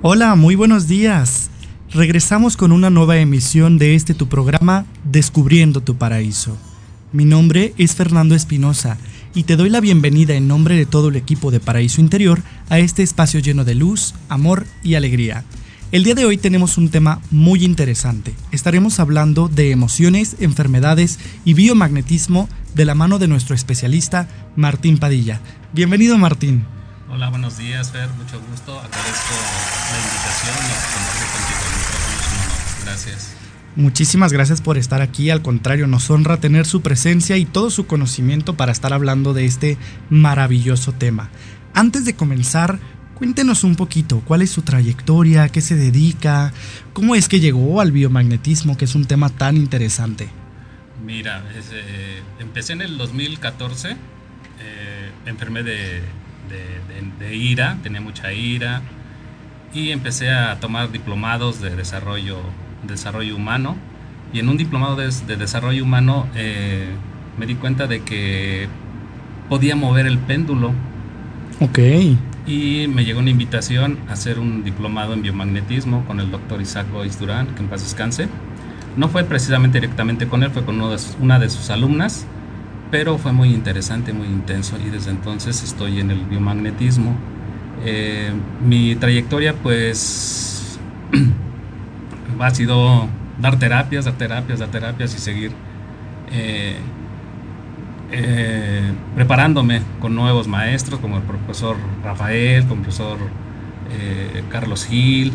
Hola, muy buenos días. Regresamos con una nueva emisión de este tu programa Descubriendo tu Paraíso. Mi nombre es Fernando Espinosa y te doy la bienvenida en nombre de todo el equipo de Paraíso Interior a este espacio lleno de luz, amor y alegría. El día de hoy tenemos un tema muy interesante. Estaremos hablando de emociones, enfermedades y biomagnetismo de la mano de nuestro especialista Martín Padilla. Bienvenido Martín. Hola, buenos días, Fer. Mucho gusto. Agradezco la invitación y compartir contigo el micrófono. Gracias. Muchísimas gracias por estar aquí. Al contrario, nos honra tener su presencia y todo su conocimiento para estar hablando de este maravilloso tema. Antes de comenzar, cuéntenos un poquito cuál es su trayectoria, a qué se dedica, cómo es que llegó al biomagnetismo, que es un tema tan interesante. Mira, eh, empecé en el 2014, eh, enfermé de de, ira, tenía mucha ira y empecé a tomar diplomados de desarrollo, desarrollo humano y en un diplomado de, desarrollo humano eh, me di cuenta de que podía mover el péndulo. Ok. Y me llegó una invitación a hacer un diplomado en biomagnetismo con el doctor Isaac Goiz Durán, que en paz descanse. No fue precisamente directamente con él, fue con una de sus alumnas pero fue muy interesante, muy intenso y desde entonces estoy en el biomagnetismo. Eh, mi trayectoria pues ha sido dar terapias, dar terapias, dar terapias y seguir eh, eh, preparándome con nuevos maestros como el profesor Rafael, como el profesor Carlos Gil,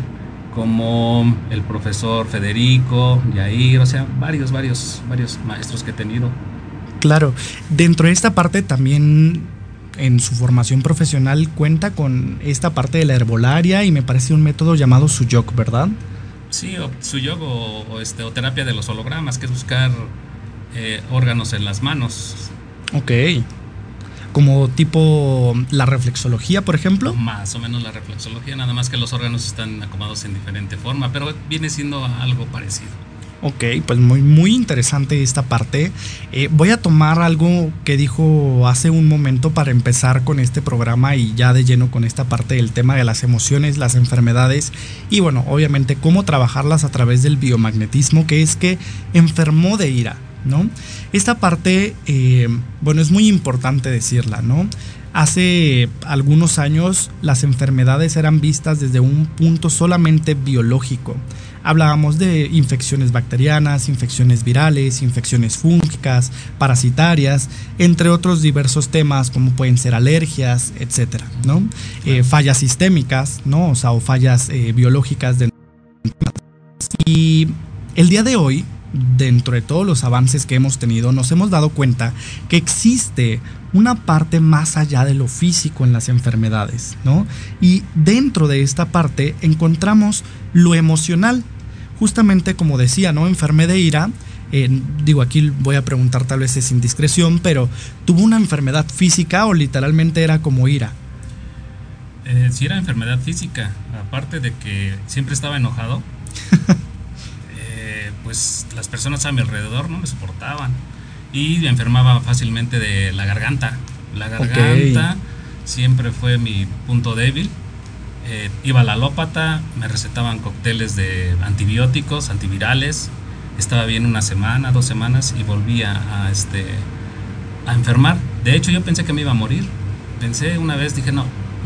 como el profesor Federico, Yair, o sea, varios, varios, varios maestros que he tenido Claro, dentro de esta parte también en su formación profesional cuenta con esta parte de la herbolaria y me parece un método llamado Suyok, ¿verdad? Sí, o Suyok o, este, o terapia de los hologramas, que es buscar eh, órganos en las manos. Ok. Como tipo la reflexología, por ejemplo. Más o menos la reflexología, nada más que los órganos están acomodados en diferente forma, pero viene siendo algo parecido. Ok, pues muy, muy interesante esta parte. Eh, voy a tomar algo que dijo hace un momento para empezar con este programa y ya de lleno con esta parte del tema de las emociones, las enfermedades y bueno, obviamente cómo trabajarlas a través del biomagnetismo, que es que enfermó de ira, ¿no? Esta parte, eh, bueno, es muy importante decirla, ¿no? Hace algunos años las enfermedades eran vistas desde un punto solamente biológico Hablábamos de infecciones bacterianas, infecciones virales, infecciones fúngicas, parasitarias, entre otros diversos temas como pueden ser alergias, etcétera, ¿no? Eh, fallas sistémicas, ¿no? O sea, o fallas eh, biológicas. De... Y el día de hoy, dentro de todos los avances que hemos tenido, nos hemos dado cuenta que existe una parte más allá de lo físico en las enfermedades, ¿no? Y dentro de esta parte encontramos lo emocional, justamente como decía, ¿no? Enfermé de ira. Eh, digo, aquí voy a preguntar tal vez es indiscreción, pero ¿tuvo una enfermedad física o literalmente era como ira? Eh, sí era enfermedad física, aparte de que siempre estaba enojado, eh, pues las personas a mi alrededor no me soportaban y me enfermaba fácilmente de la garganta. La garganta siempre fue mi punto débil eh, iba a la alópata, me recetaban cócteles de antibióticos, antivirales, estaba bien una semana, dos semanas y volvía a, este, a enfermar. De hecho, yo pensé que me iba a morir. Pensé una vez, dije, no,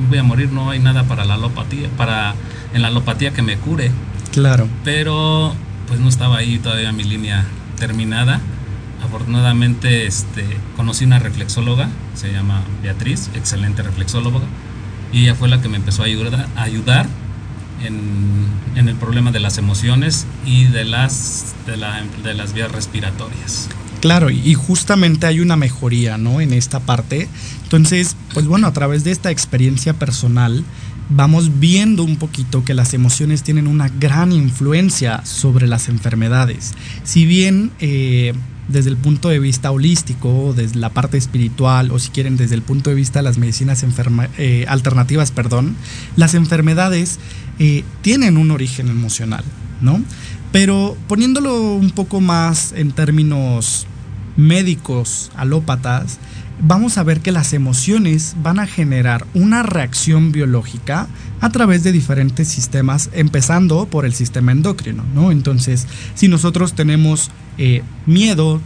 voy a morir, no hay nada para la alopatía, para en la alopatía que me cure. Claro. Pero pues no estaba ahí todavía mi línea terminada, afortunadamente este, conocí una reflexóloga, se llama Beatriz, excelente reflexóloga, y ella fue la que me empezó a ayudar, a ayudar en, el problema de las emociones y de las, de las vías respiratorias. Claro, y justamente hay una mejoría, ¿no? En esta parte. Entonces, pues bueno, a través de esta experiencia personal, vamos viendo un poquito que las emociones tienen una gran influencia sobre las enfermedades. Si bien eh, desde el punto de vista holístico, desde la parte espiritual, o si quieren desde el punto de vista de las medicinas eh, alternativas, perdón, las enfermedades eh, tienen un origen emocional, ¿no? Pero poniéndolo un poco más en términos médicos, alópatas, vamos a ver que las emociones van a generar una reacción biológica a través de diferentes sistemas, empezando por el sistema endocrino, ¿no? Entonces, si nosotros tenemos eh, miedo,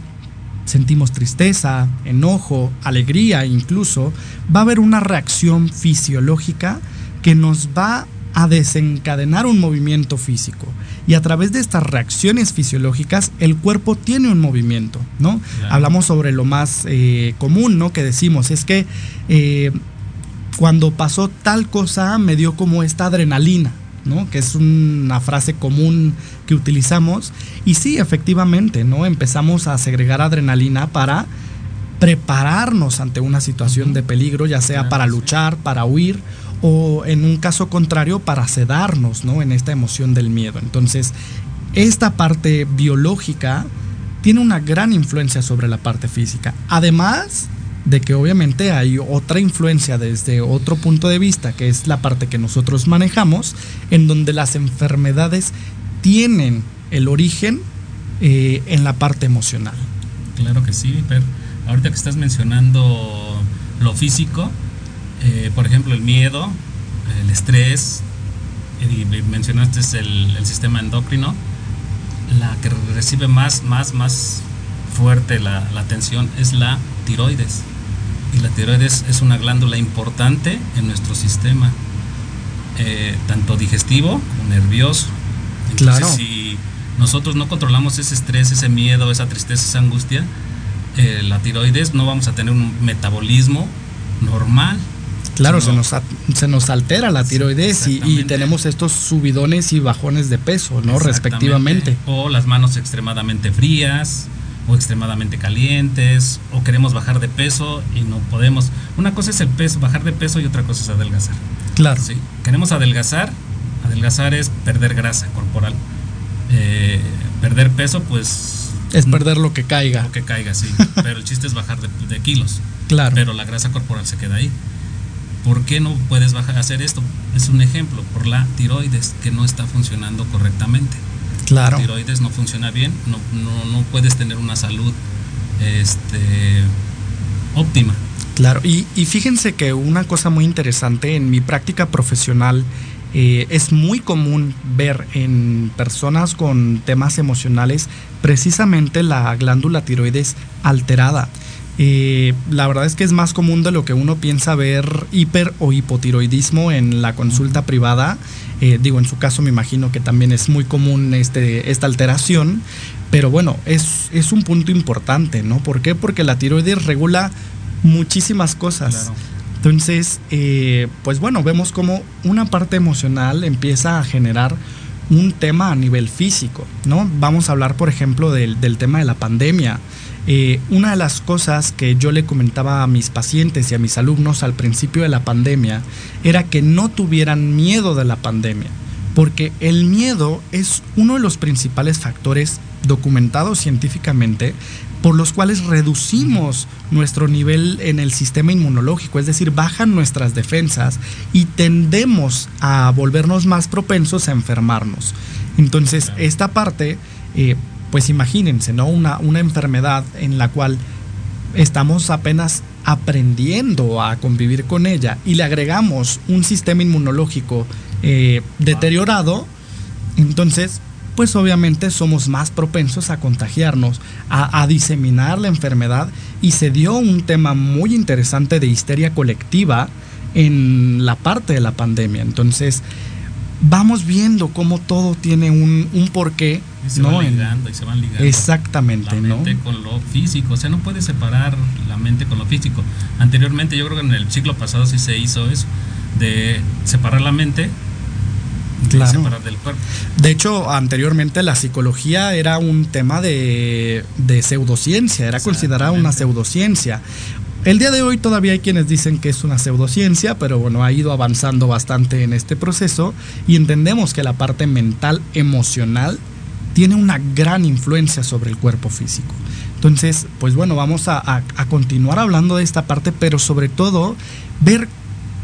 sentimos tristeza, enojo, alegría incluso, va a haber una reacción fisiológica que nos va a desencadenar un movimiento físico. Y a través de estas reacciones fisiológicas, el cuerpo tiene un movimiento, ¿no? Hablamos sobre lo más eh, común, ¿no? Que decimos, es que eh, cuando pasó tal cosa me dio como esta adrenalina, ¿no? Que es una frase común que utilizamos. Y sí, efectivamente, ¿no? Empezamos a segregar adrenalina para prepararnos ante una situación de peligro, ya sea para luchar, para huir o en un caso contrario para sedarnos ¿no? en esta emoción del miedo. Entonces, esta parte biológica tiene una gran influencia sobre la parte física. Además de que obviamente hay otra influencia desde otro punto de vista, que es la parte que nosotros manejamos, en donde las enfermedades tienen el origen eh, en la parte emocional. Claro que sí, pero ahorita que estás mencionando lo físico, eh, por ejemplo, el miedo, el estrés, y mencionaste el, el, sistema endocrino, la que recibe más, más, más fuerte la, la atención es la tiroides. Y la tiroides es una glándula importante en nuestro sistema, eh, tanto digestivo como nervioso. Entonces, claro. si nosotros no controlamos ese estrés, ese miedo, esa tristeza, esa angustia, eh, la tiroides no vamos a tener un metabolismo normal. Claro, se, nos, se nos altera la tiroides y, tenemos estos subidones y bajones de peso, ¿no? Respectivamente. O las manos extremadamente frías o extremadamente calientes o queremos bajar de peso y no podemos. Una cosa es el peso, bajar de peso y otra cosa es adelgazar. Claro. Sí. Queremos adelgazar. Adelgazar es perder grasa corporal. Eh, perder peso, pues... Es perder lo que caiga. Lo que caiga, sí. Pero el chiste es bajar de, de kilos. Claro. Pero la grasa corporal se queda ahí. ¿Por qué no puedes bajar, hacer esto? Es un ejemplo, por la tiroides que no está funcionando correctamente. Claro. La tiroides no funciona bien, no, no, no puedes tener una salud este, óptima. Claro, y, y, fíjense que una cosa muy interesante en mi práctica profesional eh, es muy común ver en personas con temas emocionales precisamente la glándula tiroides alterada. Eh, la verdad es que es más común de lo que uno piensa ver hiper o hipotiroidismo en la consulta privada. Eh, digo, en su caso me imagino que también es muy común este, esta alteración, pero bueno, es, es un punto importante, ¿no? ¿Por qué? Porque la tiroides regula muchísimas cosas. Entonces, eh, pues bueno, vemos como una parte emocional empieza a generar un tema a nivel físico, ¿no? Vamos a hablar, por ejemplo, del, del tema de la pandemia. Eh, una de las cosas que yo le comentaba a mis pacientes y a mis alumnos al principio de la pandemia era que no tuvieran miedo de la pandemia, porque el miedo es uno de los principales factores documentados científicamente por los cuales reducimos nuestro nivel en el sistema inmunológico, es decir, bajan nuestras defensas y tendemos a volvernos más propensos a enfermarnos. Entonces, esta parte eh, pues imagínense, ¿no? Una, una enfermedad en la cual estamos apenas aprendiendo a convivir con ella y le agregamos un sistema inmunológico eh, deteriorado, entonces, pues obviamente somos más propensos a contagiarnos, a, a diseminar la enfermedad y se dio un tema muy interesante de histeria colectiva en la parte de la pandemia. Entonces, vamos viendo cómo todo tiene un, un porqué. Y se ¿no? van ligando y se van ligando. Exactamente, la ¿no? mente con lo físico. O sea, no puedes separar la mente con lo físico. Anteriormente, yo creo que en el siglo pasado sí se hizo eso, de separar la mente Claro. del cuerpo. De hecho, anteriormente la psicología era un tema de, de pseudociencia, era considerada una pseudociencia. El día de hoy todavía hay quienes dicen que es una pseudociencia, pero bueno, ha ido avanzando bastante en este proceso y entendemos que la parte mental, emocional, tiene una gran influencia sobre el cuerpo físico. Entonces, pues bueno, vamos a, a- a continuar hablando de esta parte, pero sobre todo ver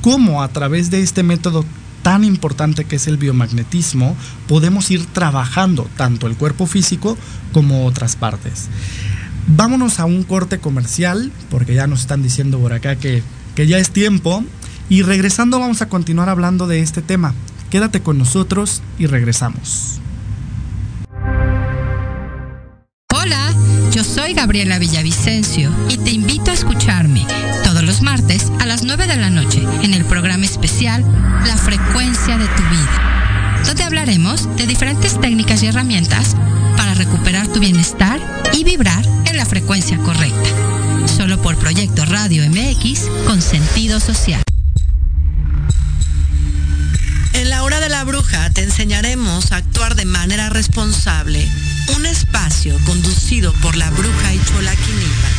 cómo a través de este método tan importante que es el biomagnetismo, podemos ir trabajando tanto el cuerpo físico como otras partes. Vámonos a un corte comercial, porque ya nos están diciendo por acá que, que ya es tiempo. Y regresando vamos a continuar hablando de este tema. Quédate con nosotros y regresamos. Hola, yo soy Gabriela Villavicencio y te invito a escucharme todos los martes a las 9 de la noche en el programa especial La frecuencia de tu vida, donde hablaremos de diferentes técnicas y herramientas para recuperar tu bienestar y vibrar en la frecuencia correcta. Solo por Proyecto Radio MX con sentido social. En la hora de la bruja te enseñaremos a actuar de manera responsable. Un espacio conducido por la bruja y chola Quinipa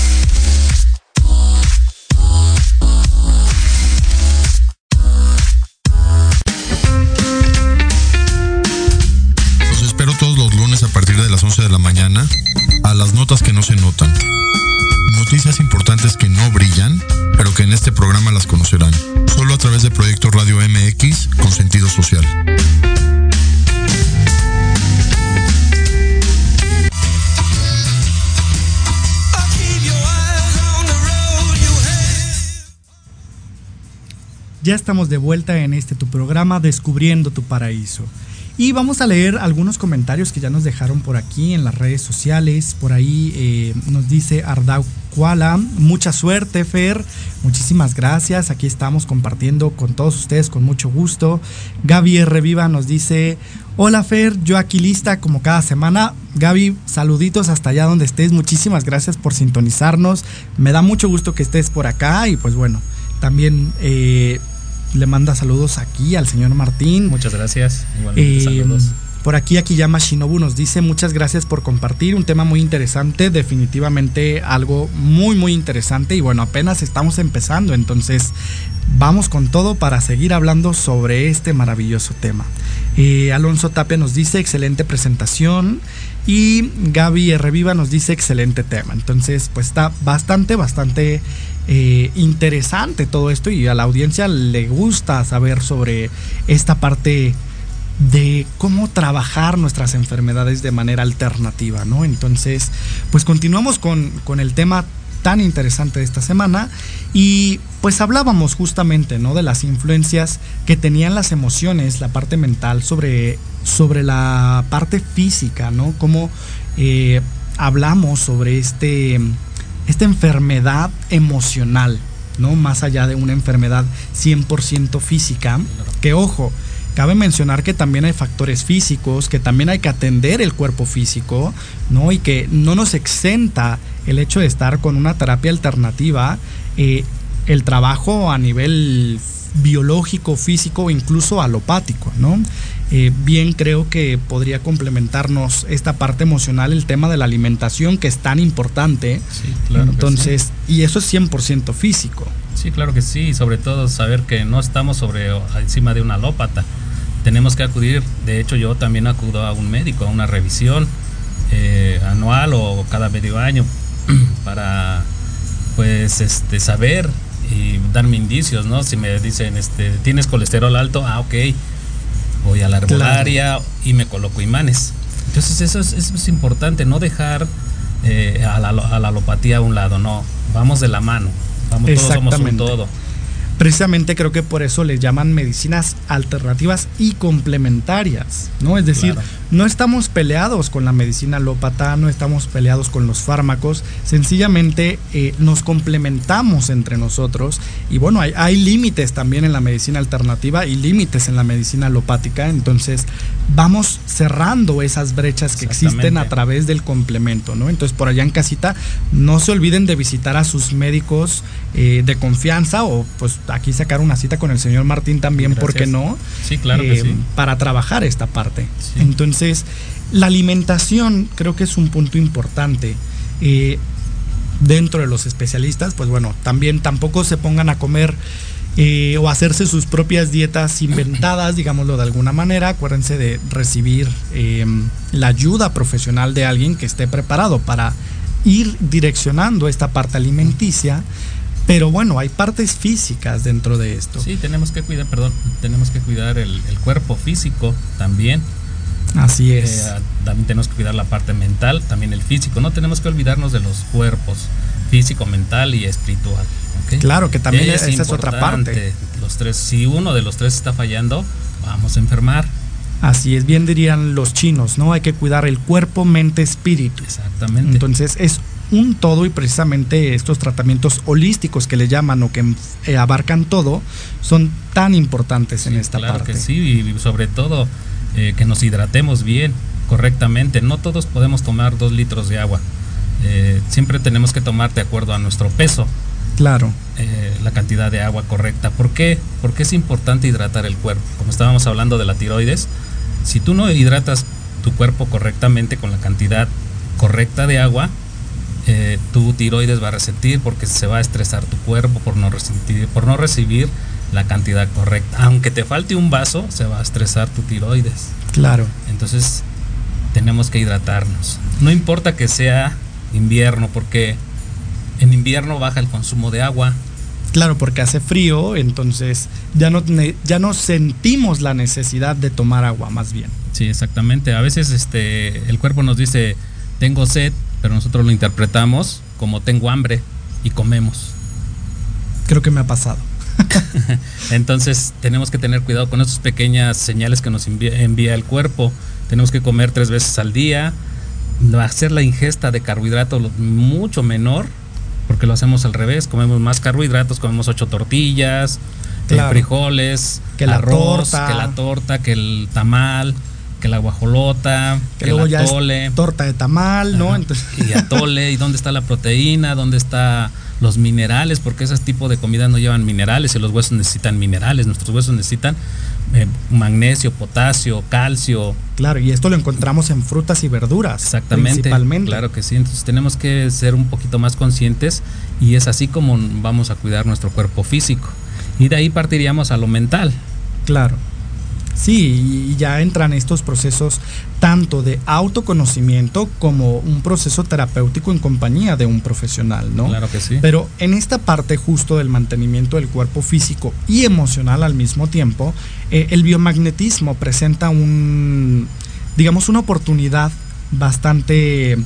Importantes que no brillan, pero que en este programa las conocerán. Solo a través de Proyecto Radio MX con sentido social. Ya estamos de vuelta en este tu programa Descubriendo tu Paraíso. Y vamos a leer algunos comentarios que ya nos dejaron por aquí en las redes sociales. Por ahí eh, nos dice Ardau Kuala, mucha suerte Fer, muchísimas gracias. Aquí estamos compartiendo con todos ustedes con mucho gusto. Gaby R. Viva nos dice, hola Fer, yo aquí lista como cada semana. Gaby, saluditos hasta allá donde estés. Muchísimas gracias por sintonizarnos. Me da mucho gusto que estés por acá y pues bueno, también... eh, le manda saludos aquí al señor Martín. Muchas gracias. Igualmente, Eh, saludos. por aquí Akiyama Shinobu nos dice muchas gracias por compartir un tema muy interesante, definitivamente algo muy muy interesante y bueno, apenas estamos empezando, entonces vamos con todo para seguir hablando sobre este maravilloso tema. Eh, Alonso Tapia nos dice excelente presentación y Gaby Reviva nos dice excelente tema. Entonces, pues está bastante, bastante eh, interesante todo esto y a la audiencia le gusta saber sobre esta parte de cómo trabajar nuestras enfermedades de manera alternativa, ¿no? Entonces, pues continuamos con, con el tema tan interesante de esta semana y pues hablábamos justamente ¿no? de las influencias que tenían las emociones, la parte mental sobre, sobre la parte física, ¿no? Cómo eh, hablamos sobre este, esta enfermedad emocional, ¿no? Más allá de una enfermedad 100% física, que ojo, Cabe mencionar que también hay factores físicos, que también hay que atender el cuerpo físico, ¿no? Y que no nos exenta el hecho de estar con una terapia alternativa, eh, el trabajo a nivel biológico, físico o incluso alopático, ¿no? Eh, bien creo que podría complementarnos esta parte emocional, el tema de la alimentación, que es tan importante. Sí, claro Entonces, y eso es 100% físico. Sí, claro que sí, sobre todo saber que no estamos sobre encima de una alópata tenemos que acudir, de hecho yo también acudo a un médico, a una revisión eh, anual o cada medio año para pues este saber y darme indicios, ¿no? Si me dicen, este, tienes colesterol alto, ah, ok, voy a la herbolaria y me coloco imanes. Entonces eso es, eso es importante, no dejar eh, a, la, a, la, alopatía a un lado, no, vamos de la mano, vamos todos somos un todo. Precisamente creo que por eso les llaman medicinas alternativas y complementarias, ¿no? Es decir, no estamos peleados con la medicina alópata, no estamos peleados con los fármacos, sencillamente eh, nos complementamos entre nosotros y bueno, hay, hay límites también en la medicina alternativa y límites en la medicina alopática, entonces vamos cerrando esas brechas que existen a través del complemento, ¿no? Entonces por allá en casita no se olviden de visitar a sus médicos eh, de confianza o pues aquí sacar una cita con el señor Martín también, ¿por qué no? Sí, claro que eh, sí. Para trabajar esta parte. Entonces, la alimentación creo que es un punto importante. Eh, dentro de los especialistas, pues bueno, también tampoco se pongan a comer o hacerse sus propias dietas inventadas, digámoslo de alguna manera. Acuérdense de recibir la ayuda profesional de alguien que esté preparado para ir direccionando esta parte alimenticia pero bueno, hay partes físicas dentro de esto. Sí, tenemos que cuidar, perdón, tenemos que cuidar el, cuerpo físico también. Así es. Eh, también tenemos que cuidar la parte mental, también el físico. No tenemos que olvidarnos de los cuerpos, físico, mental y espiritual. Claro, que también esa es otra parte. Los tres, si uno de los tres está fallando, vamos a enfermar. Así es, bien dirían los chinos, ¿no? Hay que cuidar el cuerpo, mente, espíritu. Exactamente. Entonces es un todo y precisamente estos tratamientos holísticos que le llaman o que eh, abarcan todo son tan importantes en esta claro parte. Que sí, y sobre todo eh, que nos hidratemos bien, correctamente. No todos podemos tomar dos litros de agua. Eh, siempre tenemos que tomar de acuerdo a nuestro peso. Claro. la cantidad de agua correcta. ¿Por qué? Porque es importante hidratar el cuerpo. Como estábamos hablando de la tiroides, si tú no hidratas tu cuerpo correctamente con la cantidad correcta de agua, eh, tu tiroides va a resentir porque se va a estresar tu cuerpo por no, recibir, por no recibir la cantidad correcta. Aunque te falte un vaso, se va a estresar tu tiroides. Claro. Entonces, tenemos que hidratarnos. No importa que sea invierno, porque en invierno baja el consumo de agua. Claro, porque hace frío, entonces ya no, ya no sentimos la necesidad de tomar agua, más bien. Sí, exactamente. A veces este, el cuerpo nos dice, tengo sed, pero nosotros lo interpretamos como tengo hambre y comemos. Creo que me ha pasado. Entonces tenemos que tener cuidado con esas pequeñas señales que nos envía, el cuerpo. Tenemos que comer tres veces al día, hacer la ingesta de carbohidratos mucho menor, porque lo hacemos al revés, comemos más carbohidratos, comemos ocho tortillas, eh, frijoles, que la arroz, que la torta, que el tamal que la guajolota, que, que el atole. torta de tamal, ¿no? Entonces... Y atole, y dónde está la proteína, dónde está los minerales, porque ese tipo de comida no llevan minerales y los huesos necesitan minerales, nuestros huesos necesitan eh, magnesio, potasio, calcio. Claro, y esto lo encontramos en frutas y verduras. Exactamente. Principalmente. Claro que sí, entonces tenemos que ser un poquito más conscientes y es así como vamos a cuidar nuestro cuerpo físico. Y de ahí partiríamos a lo mental. Claro. Sí, y ya entran estos procesos tanto de autoconocimiento como un proceso terapéutico en compañía de un profesional, ¿no? Claro que sí. Pero en esta parte justo del mantenimiento del cuerpo físico y emocional al mismo tiempo, eh, el biomagnetismo presenta un, digamos, una oportunidad bastante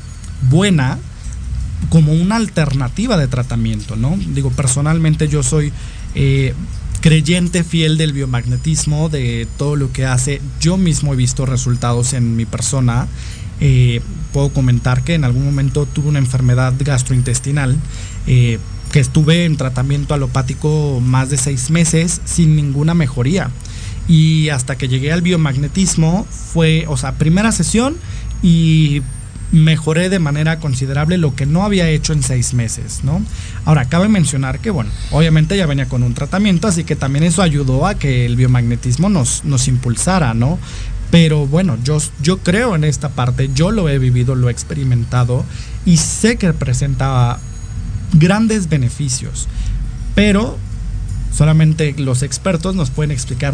buena como una alternativa de tratamiento, ¿no? Digo, personalmente yo soy eh, creyente fiel del biomagnetismo, de todo lo que hace. Yo mismo he visto resultados en mi persona. Eh, puedo comentar que en algún momento tuve una enfermedad gastrointestinal, eh, que estuve en tratamiento alopático más de seis meses sin ninguna mejoría. Y hasta que llegué al biomagnetismo fue, o sea, primera sesión y mejoré de manera considerable lo que no había hecho en seis meses, ¿no? Ahora, cabe mencionar que, bueno, obviamente ya venía con un tratamiento, así que también eso ayudó a que el biomagnetismo nos, nos impulsara, ¿no? Pero bueno, yo, yo creo en esta parte, yo lo he vivido, lo he experimentado y sé que presenta grandes beneficios, pero solamente los expertos nos pueden explicar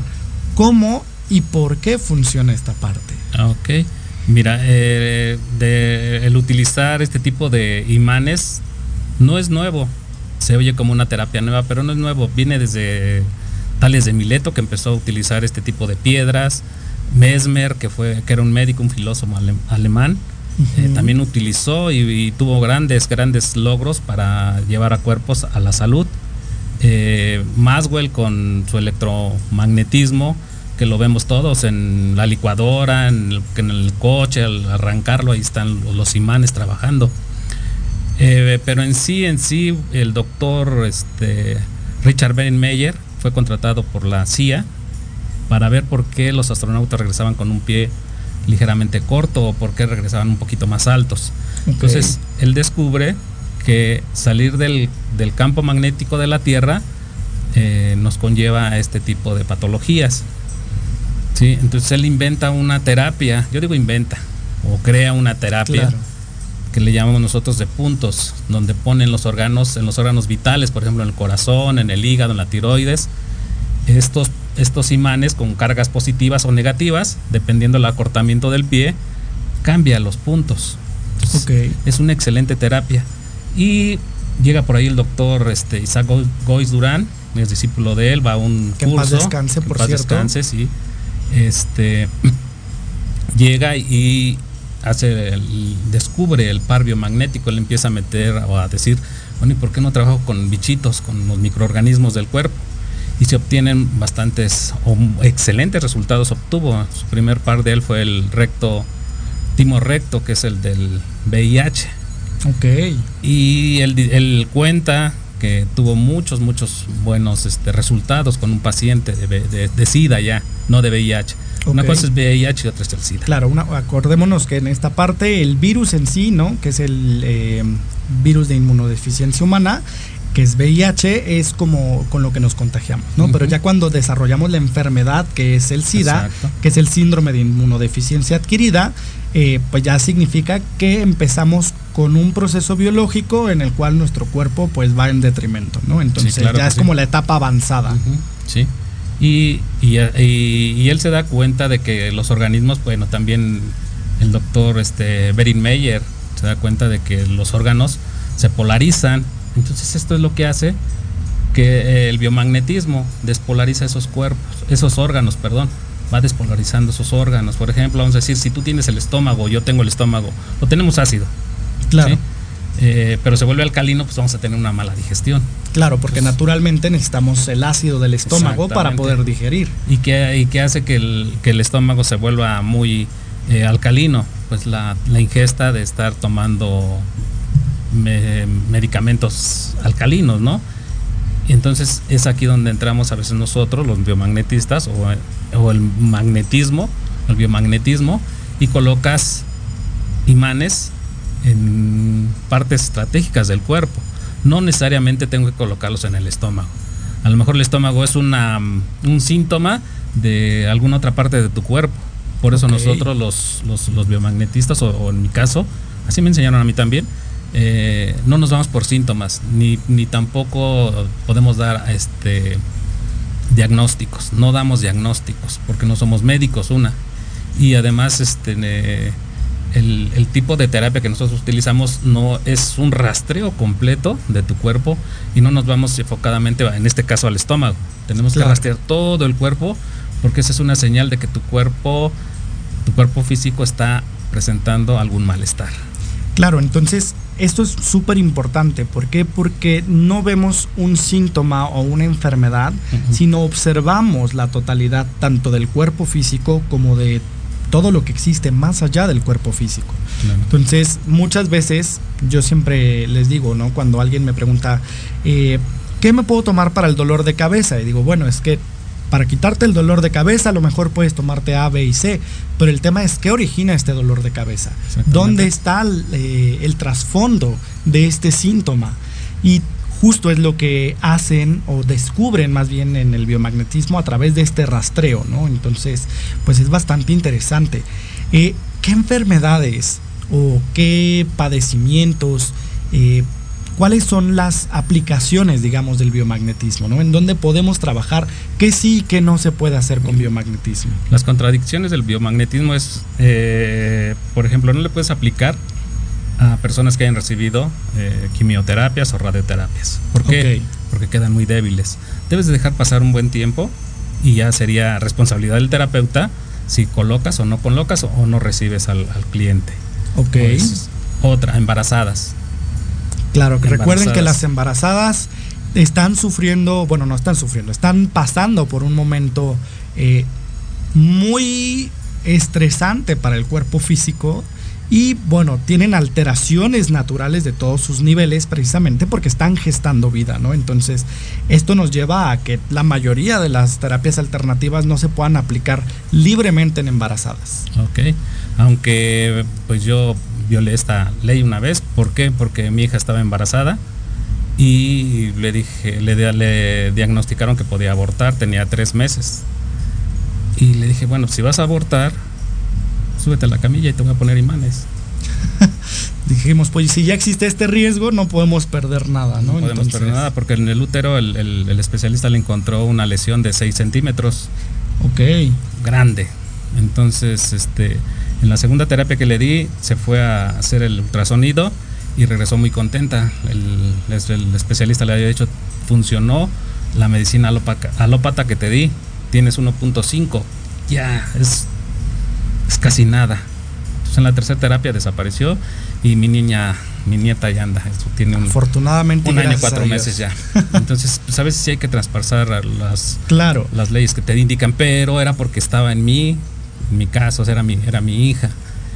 cómo y por qué funciona esta parte. Ok. Mira, eh, el utilizar este tipo de imanes no es nuevo. Se oye como una terapia nueva, pero no es nuevo. Viene desde Tales de Mileto, que empezó a utilizar este tipo de piedras. Mesmer, que, fue, que era un médico, un filósofo alemán, eh, también utilizó y, tuvo grandes, grandes logros para llevar a cuerpos a la salud. Eh, Maswell con su electromagnetismo que lo vemos todos en la licuadora, en el, coche, al arrancarlo, ahí están los imanes trabajando. Eh, pero en sí, en sí, el doctor este, Richard Meyer fue contratado por la CIA para ver por qué los astronautas regresaban con un pie ligeramente corto o por qué regresaban un poquito más altos. Entonces, él descubre que salir del, campo magnético de la Tierra eh, nos conlleva a este tipo de patologías. Sí, entonces él inventa una terapia, yo digo inventa, o crea una terapia que le llamamos nosotros de puntos, donde ponen los órganos, en los órganos vitales, por ejemplo en el corazón, en el hígado, en la tiroides, estos, estos imanes con cargas positivas o negativas, dependiendo del acortamiento del pie, cambia los puntos. Es una excelente terapia. Y llega por ahí el doctor este, Isaac Gois Durán, es discípulo de él, va a un que curso. descanse, por cierto. descanse, sí este, llega y hace descubre el par biomagnético, él empieza a meter o a decir, bueno, ¿y por qué no trabajo con bichitos, con los microorganismos del cuerpo? Y se obtienen bastantes o excelentes resultados obtuvo. Su primer par de él fue el recto, timo recto, que es el del VIH. Ok. Y él, él cuenta que tuvo muchos, muchos buenos este, resultados con un paciente de, SIDA ya, no de VIH. Una cosa es VIH y otra es el SIDA. Claro, una, acordémonos que en esta parte el virus en sí, ¿no? Que es el eh, virus de inmunodeficiencia humana, que es VIH, es como con lo que nos contagiamos, ¿no? Pero ya cuando desarrollamos la enfermedad, que es el SIDA, que es el síndrome de inmunodeficiencia adquirida, eh, pues ya significa que empezamos con un proceso biológico en el cual nuestro cuerpo pues va en detrimento, ¿no? Entonces ya es como la etapa avanzada. Sí. Y, y, él se da cuenta de que los organismos, bueno, también el doctor este, Berin Meyer se da cuenta de que los órganos se polarizan. Entonces esto es lo que hace que el biomagnetismo despolariza esos cuerpos, esos órganos, perdón, va despolarizando esos órganos. Por ejemplo, vamos a decir, si tú tienes el estómago, yo tengo el estómago, o tenemos ácido, Claro. Eh, pero se vuelve alcalino, pues vamos a tener una mala digestión. Claro, porque naturalmente necesitamos el ácido del estómago para poder digerir. ¿Y qué, y hace que el, que el, estómago se vuelva muy eh, alcalino? Pues la, ingesta de estar tomando medicamentos alcalinos, ¿no? Entonces es aquí donde entramos a veces nosotros, los biomagnetistas, o, o el magnetismo, el biomagnetismo, y colocas imanes en partes estratégicas del cuerpo. No necesariamente tengo que colocarlos en el estómago. A lo mejor el estómago es una, un síntoma de alguna otra parte de tu cuerpo. Por eso nosotros los, los, biomagnetistas, o, en mi caso, así me enseñaron a mí también, eh, no nos vamos por síntomas, ni, ni tampoco podemos dar este diagnósticos, no damos diagnósticos porque no somos médicos, una. Y además este, el, tipo de terapia que nosotros utilizamos no es un rastreo completo de tu cuerpo y no nos vamos enfocadamente, en este caso, al estómago. Tenemos que rastrear todo el cuerpo porque esa es una señal de que tu cuerpo, tu cuerpo físico está presentando algún malestar. Claro, entonces esto es súper importante. ¿Por qué? Porque no vemos un síntoma o una enfermedad, sino observamos la totalidad tanto del cuerpo físico como de todo lo que existe más allá del cuerpo físico. Entonces, muchas veces yo siempre les digo, ¿no? Cuando alguien me pregunta, eh, ¿qué me puedo tomar para el dolor de cabeza? Y digo, bueno, es que para quitarte el dolor de cabeza, a lo mejor puedes tomarte A, B y C, pero el tema es qué origina este dolor de cabeza, dónde está el, eh, el trasfondo de este síntoma. Y justo es lo que hacen o descubren más bien en el biomagnetismo a través de este rastreo, ¿no? Entonces, pues es bastante interesante. Eh, ¿Qué enfermedades o qué padecimientos eh, cuáles son las aplicaciones, digamos, del biomagnetismo, ¿no? En dónde podemos trabajar, qué sí y qué no se puede hacer con biomagnetismo. Las contradicciones del biomagnetismo es, eh, por ejemplo, no le puedes aplicar a personas que hayan recibido eh, quimioterapias o radioterapias. ¿Por qué? Porque quedan muy débiles. Debes de dejar pasar un buen tiempo y ya sería responsabilidad del terapeuta si colocas o no colocas o no recibes al, cliente. Ok. Pues, otra, embarazadas Claro, que recuerden que las embarazadas están sufriendo, bueno, no están sufriendo, están pasando por un momento eh, muy estresante para el cuerpo físico y bueno, tienen alteraciones naturales de todos sus niveles precisamente porque están gestando vida, ¿no? Entonces, esto nos lleva a que la mayoría de las terapias alternativas no se puedan aplicar libremente en embarazadas. Ok, aunque pues yo violé esta ley una vez. ¿Por qué? Porque mi hija estaba embarazada y le dije, le, le diagnosticaron que podía abortar, tenía tres meses. Y le dije, bueno, si vas a abortar, súbete a la camilla y te voy a poner imanes. Dijimos, pues si ya existe este riesgo, no podemos perder nada, ¿no? No podemos perder nada porque en el útero el, el, especialista le encontró una lesión de 6 centímetros. Ok. Grande. Entonces, este, en la segunda terapia que le di, se fue a hacer el ultrasonido y regresó muy contenta. El, especialista le había dicho, funcionó la medicina alópata que te di, tienes 1.5, ya, es, es casi nada. Entonces en la tercera terapia desapareció y mi niña, mi nieta ya anda, tiene un, Afortunadamente, un año, cuatro meses ya. Entonces, pues a veces sí hay que traspasar las, claro. las leyes que te indican, pero era porque estaba en mí mi caso, era mi, era mi hija.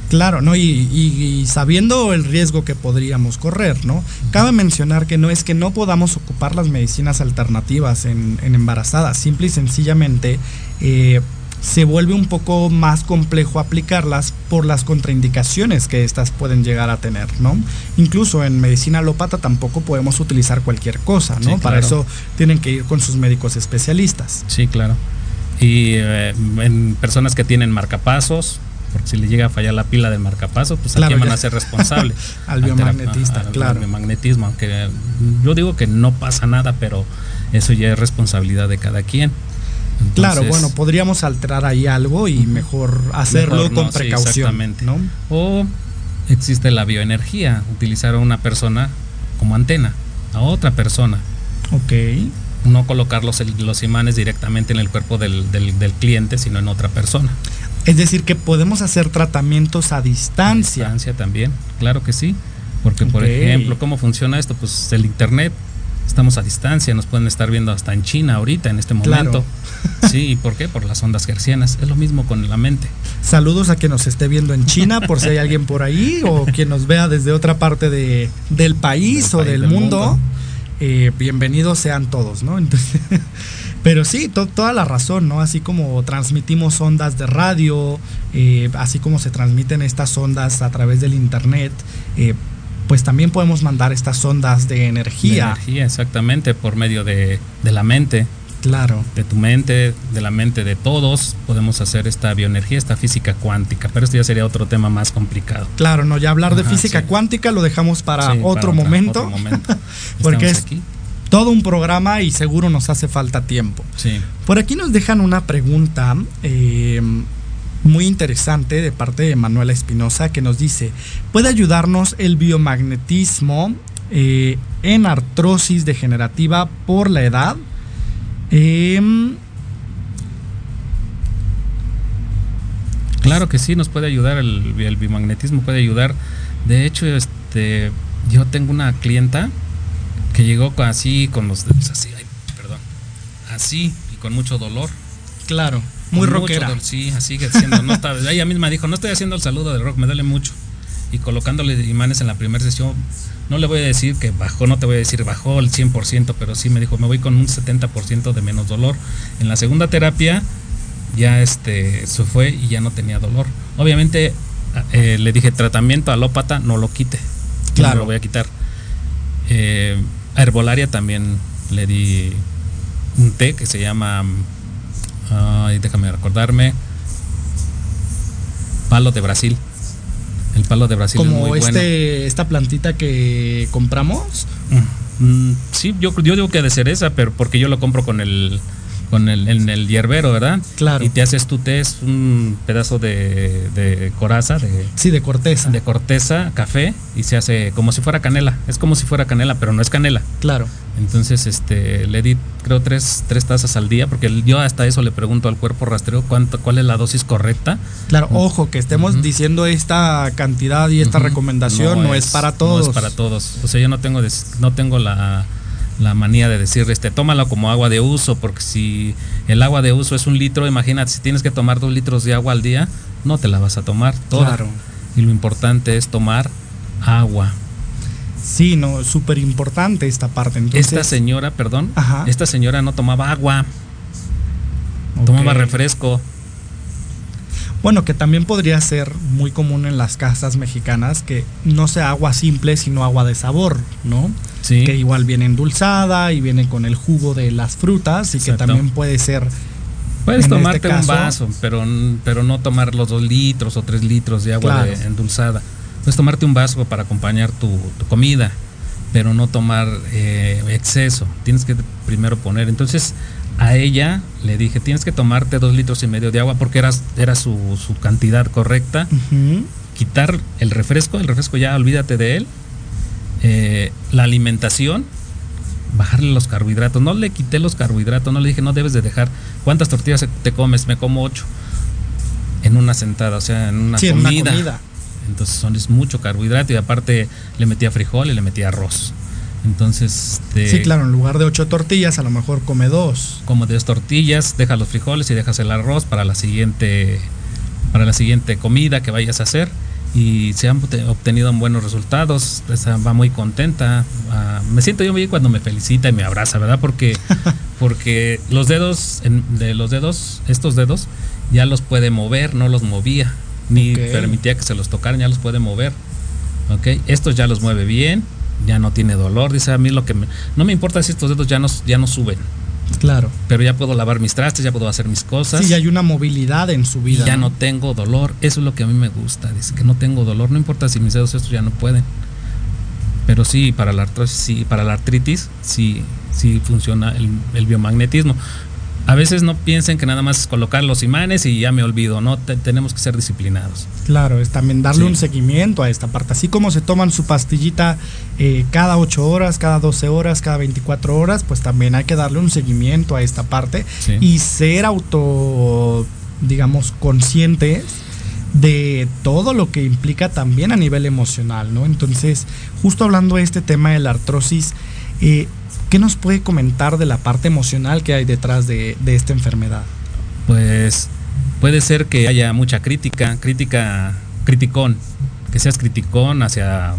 Claro, ¿no? Y, sabiendo el riesgo que podríamos correr, ¿no? Cabe mencionar que no es que no podamos ocupar las medicinas alternativas en, embarazadas, simple y sencillamente eh, se vuelve un poco más complejo aplicarlas por las contraindicaciones que estas pueden llegar a tener, ¿no? Incluso en medicina alópata tampoco podemos utilizar cualquier cosa, ¿no? Para eso tienen que ir con sus médicos especialistas. Sí, claro y eh, en personas que tienen marcapasos, porque si le llega a fallar la pila del marcapaso, pues a quién van a ser responsable. al biomagnetista, claro. Al biomagnetismo, aunque yo digo que no pasa nada, pero eso ya es responsabilidad de cada quien. claro, bueno, podríamos alterar ahí algo y mejor hacerlo con precaución. ¿no? O existe la bioenergía, utilizar a una persona como antena, a otra persona. Ok no colocar los, los imanes directamente en el cuerpo del, del, cliente, sino en otra persona. Es decir, que podemos hacer tratamientos a distancia. A distancia también, claro que sí. Porque, por ejemplo, ¿cómo funciona esto? Pues el Internet, estamos a distancia, nos pueden estar viendo hasta en China ahorita, en este momento. Sí, ¿y por qué? Por las ondas gercianas. Es lo mismo con la mente. Saludos a quien nos esté viendo en China, por si hay alguien por ahí, o quien nos vea desde otra parte de, del país o del, mundo. Eh, bienvenidos sean todos, ¿no? Entonces, pero sí, toda la razón, ¿no? Así como transmitimos ondas de radio, eh, así como se transmiten estas ondas a través del internet, eh, pues también podemos mandar estas ondas de energía. De energía, exactamente, por medio de, de la mente. Claro. De tu mente, de la mente de todos, podemos hacer esta bioenergía, esta física cuántica, pero esto ya sería otro tema más complicado. Claro, no, ya hablar de física cuántica lo dejamos para, otro, momento, otro momento. porque es todo un programa y seguro nos hace falta tiempo. Sí. Por aquí nos dejan una pregunta eh, muy interesante de parte de Manuela Espinosa que nos dice, ¿puede ayudarnos el biomagnetismo eh, en artrosis degenerativa por la edad? Em, Claro que sí, nos puede ayudar, el, el biomagnetismo puede ayudar. De hecho, este, yo tengo una clienta que llegó así, con los dedos así, ay, perdón, así y con mucho dolor. claro, muy rockera. dolor, sí, así que haciendo, no está- ella misma dijo, no estoy haciendo el saludo del rock, me duele mucho. Y colocándole imanes en la primera sesión, no le voy a decir que bajó, no te voy a decir bajó el 100%, pero sí me dijo, me voy con un 70% de menos dolor. En la segunda terapia ya este se fue y ya no tenía dolor. Obviamente eh, le dije tratamiento alópata, no lo quite. Claro. No lo voy a quitar. Eh, a herbolaria también le di un té que se llama, ay, déjame recordarme, palo de Brasil. El palo de Brasil es Como bueno. este, esta plantita que compramos. Mm, sí, yo, yo digo que de cereza, pero porque yo lo compro con el con el, en el hierbero, ¿verdad? Claro. Y te haces tu té, es un pedazo de, de coraza, de, Sí, de corteza. de corteza, café, y se hace como si fuera canela. Es como si fuera canela, pero no es canela. Claro. Entonces, este, le di, creo, tres, tres tazas al día, porque yo hasta eso le pregunto al cuerpo rastreo cuánto, cuál es la dosis correcta. Claro, ojo, que estemos diciendo esta cantidad y esta recomendación no, es, para todos. No es para todos. O sea, yo no tengo, no tengo la, la manía de decir, este, tómalo como agua de uso, porque si el agua de uso es un litro, imagínate, si tienes que tomar dos litros de agua al día, no te la vas a tomar toda. Claro. Y lo importante es tomar agua. Sí, no, súper importante esta parte. Entonces, esta señora, perdón, Ajá. esta señora no tomaba agua, tomaba refresco. Bueno, que también podría ser muy común en las casas mexicanas que no sea agua simple, sino agua de sabor, ¿no? Sí. Que igual viene endulzada y viene con el jugo de las frutas y Exacto. que también puede ser Puedes este tomarte un vaso, pero, pero no tomar los dos litros o tres litros de agua Claro. de- endulzada. Puedes tomarte un vaso para acompañar tu, tu comida, pero no tomar eh, exceso. Tienes que primero poner. Entonces, a ella le dije, tienes que tomarte dos litros y medio de agua porque era, era su, su cantidad correcta. Quitar el refresco, el refresco ya olvídate de él. Eh, la alimentación, bajarle los carbohidratos. No le quité los carbohidratos, no le dije, no debes de dejar. ¿Cuántas tortillas te comes? Me como ocho. En una sentada, o sea, en una, Sí, en comida. una comida. Entonces son es mucho carbohidrato y aparte le metía frijol y le metía arroz. Entonces, este, Sí, claro, en lugar de ocho tortillas, a lo mejor come dos. como de tortillas, deja los frijoles y dejas el arroz para la siguiente para la siguiente comida que vayas a hacer y se han obte- obtenido buenos resultados, esa va muy contenta. Ah, me siento yo bien cuando me felicita y me abraza, ¿verdad? Porque porque los dedos en- de los dedos, estos dedos ya los puede mover, no los movía ni permitía que se los tocaran, ya los puede mover. ¿Ok? Estos ya los mueve bien, ya no tiene dolor. Dice a mí lo que me- no me importa si estos dedos ya no, ya no suben, Claro. pero ya puedo lavar mis trastes, ya puedo hacer mis cosas. Sí, hay una movilidad en su y vida. ya no tengo dolor. Eso es lo que a mí me gusta. Dice que no tengo dolor. No importa si mis dedos estos ya no pueden. Pero sí, para la artrosis, sí, para la artritis, sí, sí funciona el, el biomagnetismo. A veces no piensen que nada más es colocar los imanes y ya me olvido. No, Te- tenemos que ser disciplinados. Claro, es también darle Sí. un seguimiento a esta parte. Así como se toman su pastillita eh, cada 8 horas, cada 12 horas, cada 24 horas, pues también hay que darle un seguimiento a esta parte Sí. y ser auto, digamos, conscientes de todo lo que implica también a nivel emocional, ¿no? Entonces, justo hablando de este tema de la artrosis, eh, ¿qué nos puede comentar de la parte emocional que hay detrás de, de esta enfermedad? Pues puede ser que haya mucha crítica, crítica, criticón, que seas criticón hacia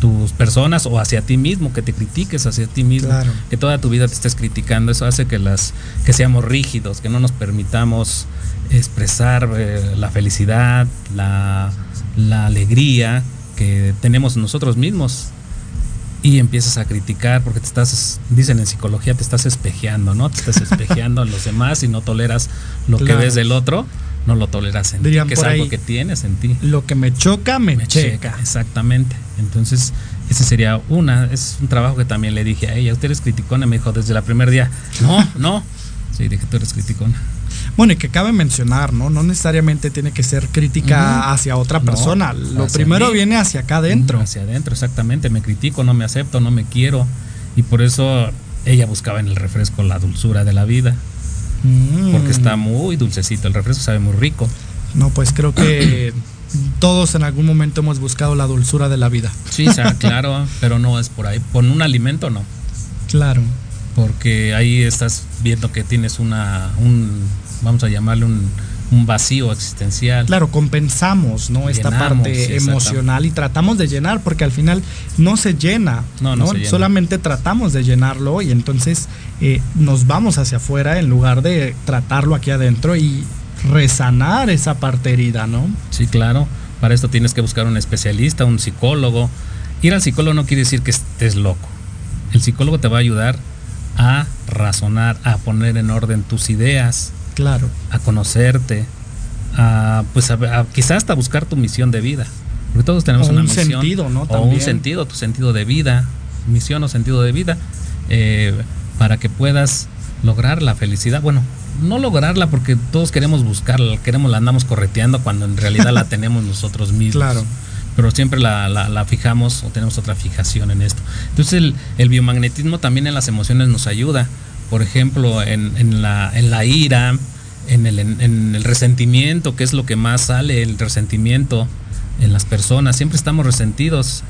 tus personas o hacia ti mismo, que te critiques hacia ti mismo, Claro. que toda tu vida te estés criticando, eso hace que las que seamos rígidos, que no nos permitamos expresar eh, la felicidad, la, la alegría que tenemos nosotros mismos y empiezas a criticar porque te estás, dicen en psicología, te estás espejeando, ¿no? Te estás espejeando en los demás y no toleras lo Claro. que ves del otro. no lo toleras en ti, que es algo que tienes en ti. Lo que me choca, me, checa. Exactamente. Entonces, ese sería una, es un trabajo que también le dije a ella, usted eres criticona, me dijo desde el primer día, no, no, sí, dije, tú eres criticona. Bueno, y que cabe mencionar, ¿no? No necesariamente tiene que ser crítica hacia otra persona. Lo primero viene hacia acá adentro. hacia adentro, exactamente. Me critico, no me acepto, no me quiero. Y por eso ella buscaba en el refresco la dulzura de la vida. Mm. Porque está muy dulcecito. El refresco sabe muy rico. No, pues creo que todos en algún momento hemos buscado la dulzura de la vida. Sí, claro, pero no es por ahí. Con un alimento no. Claro. Porque ahí estás viendo que tienes una, un, vamos a llamarle un, vacío existencial. Claro, compensamos, ¿no? Esta parte emocional y tratamos de llenar, porque al final no se llena, ¿no? Solamente tratamos de llenarlo y entonces eh, nos vamos hacia afuera en lugar de tratarlo aquí adentro y resanar esa parte herida, ¿no? Sí, claro. Para esto tienes que buscar un especialista, un psicólogo. Ir al psicólogo no quiere decir que estés loco. El psicólogo te va a ayudar a razonar, a poner en orden tus ideas, Claro. A conocerte, a, pues a, quizás hasta buscar tu misión de vida. Porque todos tenemos una un misión. Sentido, ¿no? O un sentido, tu sentido de vida, misión o sentido de vida, eh, para que puedas lograr la felicidad. Bueno, no lograrla porque todos queremos buscarla, queremos la andamos correteando cuando en realidad la tenemos nosotros mismos. Claro. Pero siempre la, la, fijamos o tenemos otra fijación en esto. Entonces el, el biomagnetismo también en las emociones nos ayuda por ejemplo, en, en, la, en la ira, en el, en el resentimiento, que es lo que más sale, el resentimiento en las personas. Siempre estamos resentidos.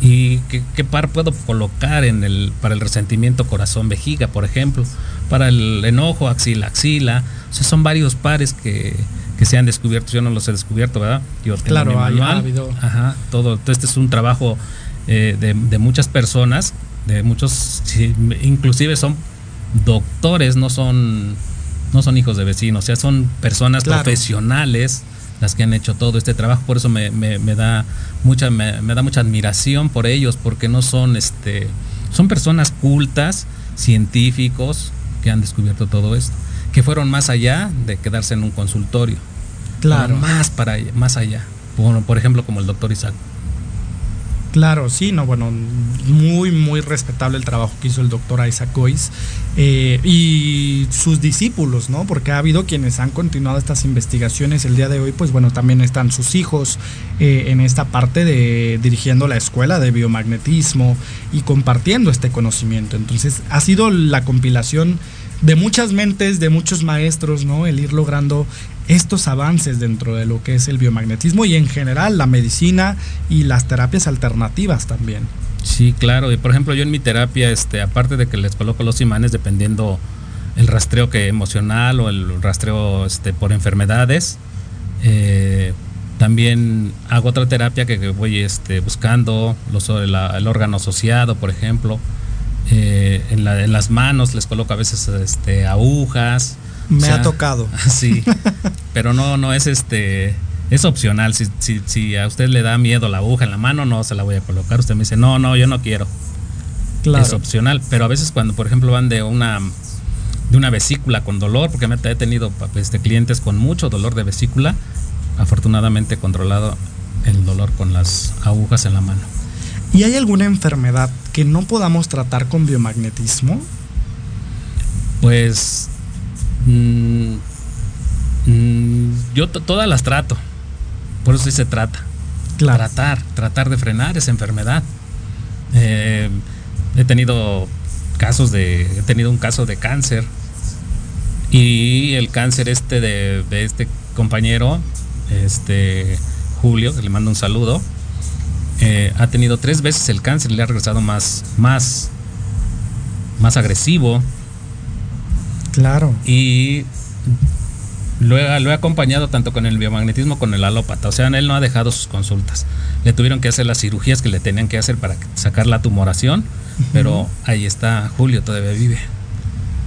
¿Y qué, par puedo colocar en el, para el resentimiento corazón vejiga, por ejemplo? Para el enojo axila axila. O sea, son varios pares que, que se han descubierto. Yo no los he descubierto, ¿verdad? Yo claro, ha habido. Ajá, todo. Este es un trabajo eh, de, de, muchas personas, de muchos, inclusive son doctores, no son, no son hijos de vecinos, o sea, son personas profesionales las que han hecho todo este trabajo, por eso me, da mucha, me, da mucha admiración por ellos, porque no son este, son personas cultas, científicos, que han descubierto todo esto, que fueron más allá de quedarse en un consultorio. Claro. Más para más allá. Por, por ejemplo, como el doctor Isaac. Claro, sí, no, bueno, muy, muy respetable el trabajo que hizo el doctor Isaac Gois eh, y sus discípulos, ¿no? Porque ha habido quienes han continuado estas investigaciones el día de hoy, pues bueno, también están sus hijos eh, en esta parte de dirigiendo la escuela de biomagnetismo y compartiendo este conocimiento. Entonces, ha sido la compilación de muchas mentes, de muchos maestros, ¿no? El ir logrando estos avances dentro de lo que es el biomagnetismo y en general la medicina y las terapias alternativas también. Sí, claro. Y por ejemplo, yo en mi terapia, este, aparte de que les coloco los imanes dependiendo el rastreo que emocional o el rastreo este, por enfermedades, eh, también hago otra terapia que, voy este, buscando los, el órgano asociado, por ejemplo. Eh, en, la, en, las manos les coloco a veces este, agujas, me ha tocado. Sí, pero no, no es este, es opcional. Si, si, si, a usted le da miedo la aguja en la mano, no se la voy a colocar. Usted me dice, no, no, yo no quiero. Claro. Es opcional, pero a veces cuando, por ejemplo, van de una de una vesícula con dolor, porque me he tenido este, clientes con mucho dolor de vesícula, afortunadamente controlado el dolor con las agujas en la mano. ¿Y hay alguna enfermedad que no podamos tratar con biomagnetismo? Pues Mm, mm, yo todas las trato. Por eso sí se trata. Tratar, tratar de frenar esa enfermedad. Eh, he tenido casos de, he tenido un caso de cáncer y el cáncer este de, este compañero, este Julio, que le mando un saludo, eh, ha tenido tres veces el cáncer y le ha regresado más, más, más agresivo, Claro. Y lo he, acompañado tanto con el biomagnetismo como con el alópata. O sea, él no ha dejado sus consultas. Le tuvieron que hacer las cirugías que le tenían que hacer para sacar la tumoración, pero ahí está, Julio todavía vive.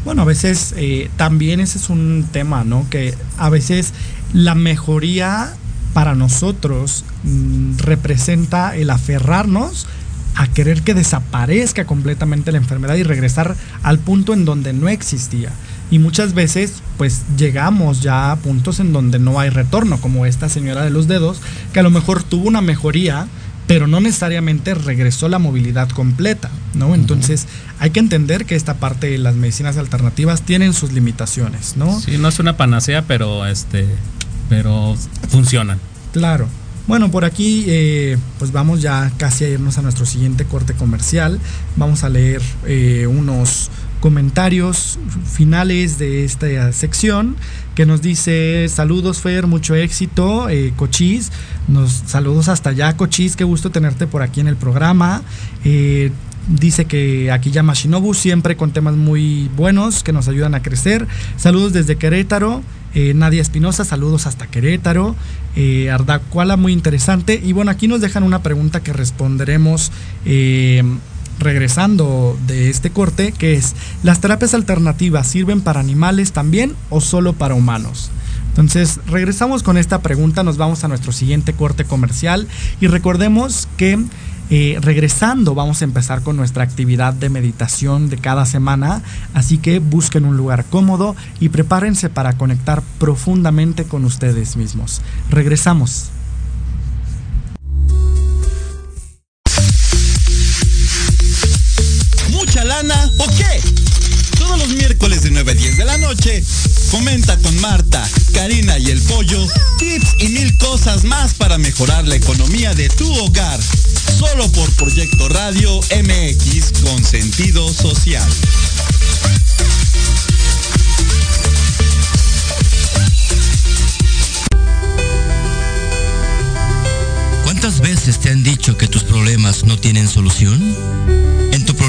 Bueno, a veces eh, también ese es un tema, ¿no? Que a veces la mejoría para nosotros mm, representa el aferrarnos a querer que desaparezca completamente la enfermedad y regresar al punto en donde no existía. Y muchas veces pues llegamos ya a puntos en donde no hay retorno, como esta señora de los dedos, que a lo mejor tuvo una mejoría, pero no necesariamente regresó la movilidad completa, ¿no? Entonces hay que entender que esta parte de las medicinas alternativas tienen sus limitaciones, ¿no? Sí, no es una panacea, pero este, pero funcionan. Claro. Bueno, por aquí eh, pues vamos ya casi a irnos a nuestro siguiente corte comercial. Vamos a leer eh, unos comentarios finales de esta sección que nos dice saludos Fer, mucho éxito, eh, Cochis, nos saludos hasta allá Cochis, qué gusto tenerte por aquí en el programa. Eh, dice que aquí llama Shinobu siempre con temas muy buenos que nos ayudan a crecer. Saludos desde Querétaro. Eh, Nadia Espinosa, saludos hasta Querétaro. Eh, Ardacuala, muy interesante. Y bueno, aquí nos dejan una pregunta que responderemos eh, regresando de este corte, que es, ¿las terapias alternativas sirven para animales también o solo para humanos? Entonces, regresamos con esta pregunta, nos vamos a nuestro siguiente corte comercial y recordemos que eh, regresando vamos a empezar con nuestra actividad de meditación de cada semana, así que busquen un lugar cómodo y prepárense para conectar profundamente con ustedes mismos. Regresamos. Lana o qué? Todos los miércoles de 9 a 10 de la noche, comenta con Marta, Karina y el Pollo tips y mil cosas más para mejorar la economía de tu hogar. Solo por Proyecto Radio MX con sentido social. ¿Cuántas veces te han dicho que tus problemas no tienen solución?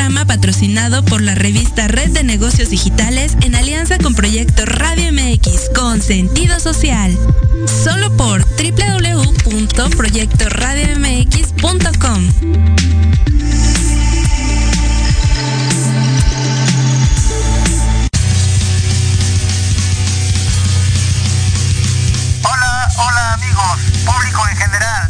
Programa patrocinado por la revista Red de Negocios Digitales en alianza con Proyecto Radio MX con sentido social. Solo por www.proyectoradiomx.com. Hola amigos, público en general.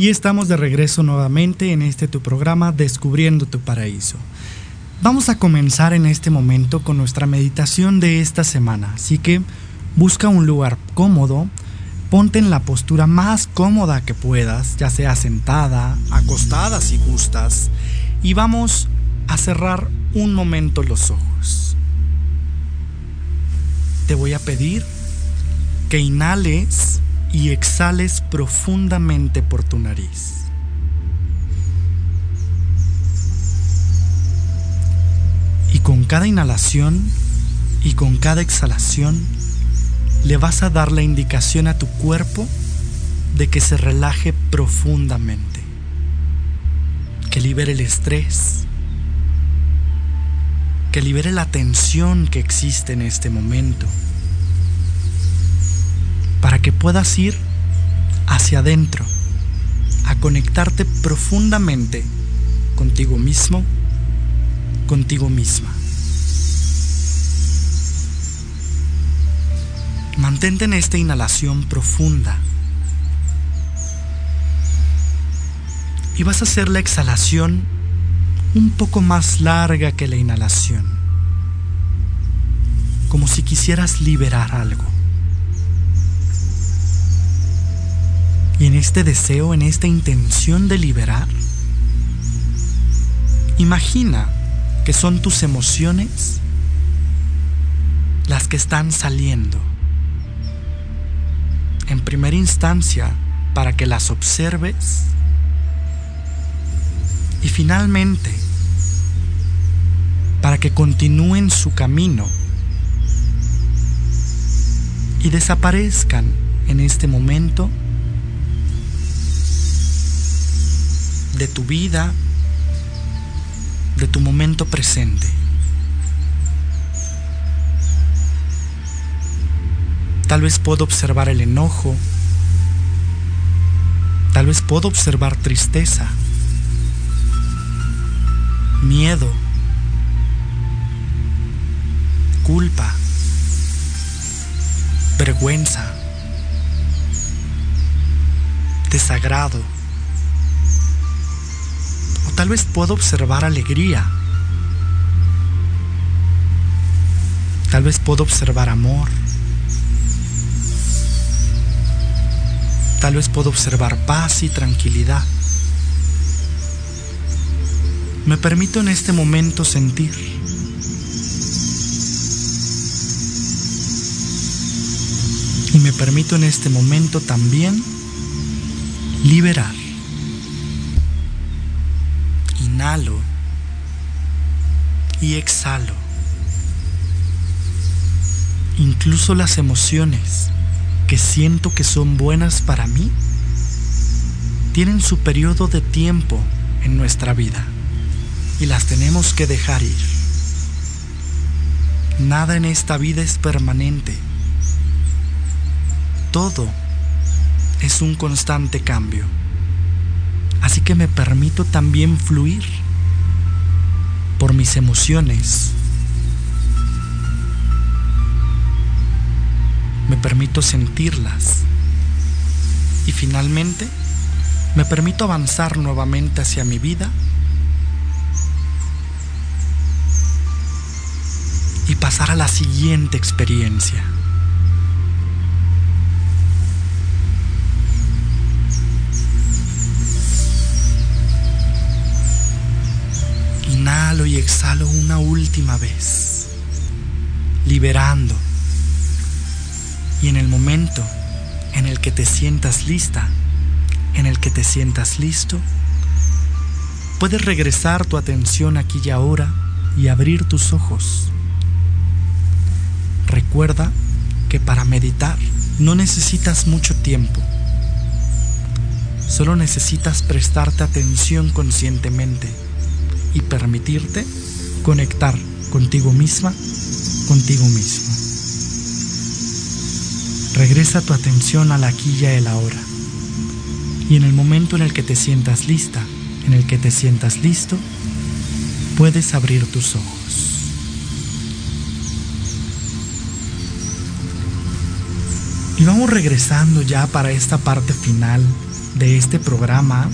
Y estamos de regreso nuevamente en este tu programa Descubriendo tu Paraíso. Vamos a comenzar en este momento con nuestra meditación de esta semana, así que busca un lugar cómodo, ponte en la postura más cómoda que puedas, ya sea sentada, acostada si gustas, y vamos a cerrar un momento los ojos. Te voy a pedir que inhales y exhales profundamente por tu nariz. Y con cada inhalación y con cada exhalación le vas a dar la indicación a tu cuerpo de que se relaje profundamente, que libere el estrés, que libere la tensión que existe en este momento, para que puedas ir hacia adentro, a conectarte profundamente contigo mismo, contigo misma. Mantente en esta inhalación profunda. Y vas a hacer la exhalación un poco más larga que la inhalación. Como si quisieras liberar algo. Y en este deseo, en esta intención de liberar, imagina que son tus emociones las que están saliendo en primera instancia para que las observes y finalmente para que continúen su camino y desaparezcan en este momento de tu vida, de tu momento presente. Tal vez puedo observar el enojo. Tal vez puedo observar tristeza, miedo, culpa, vergüenza, desagrado. Tal vez puedo observar alegría. Tal vez puedo observar amor. Tal vez puedo observar paz y tranquilidad. Me permito en este momento sentir. Y me permito en este momento también liberar. Y exhalo. Incluso las emociones que siento que son buenas para mí tienen su periodo de tiempo en nuestra vida y las tenemos que dejar ir. Nada en esta vida es permanente. Todo es un constante cambio. Así que me permito también fluir por mis emociones, me permito sentirlas. Y finalmente me permito avanzar nuevamente hacia mi vida. Y pasar a la siguiente experiencia. Inhalo y exhalo una última vez, liberando y en el momento en el que te sientas lista, en el que te sientas listo, puedes regresar tu atención aquí y ahora y abrir tus ojos. Recuerda que para meditar no necesitas mucho tiempo. Solo necesitas prestarte atención conscientemente y permitirte conectar contigo misma, contigo mismo. Regresa tu atención a la aquí y el ahora. Y en el momento en el que te sientas lista, en el que te sientas listo, puedes abrir tus ojos. Y vamos regresando ya para esta parte final de este programa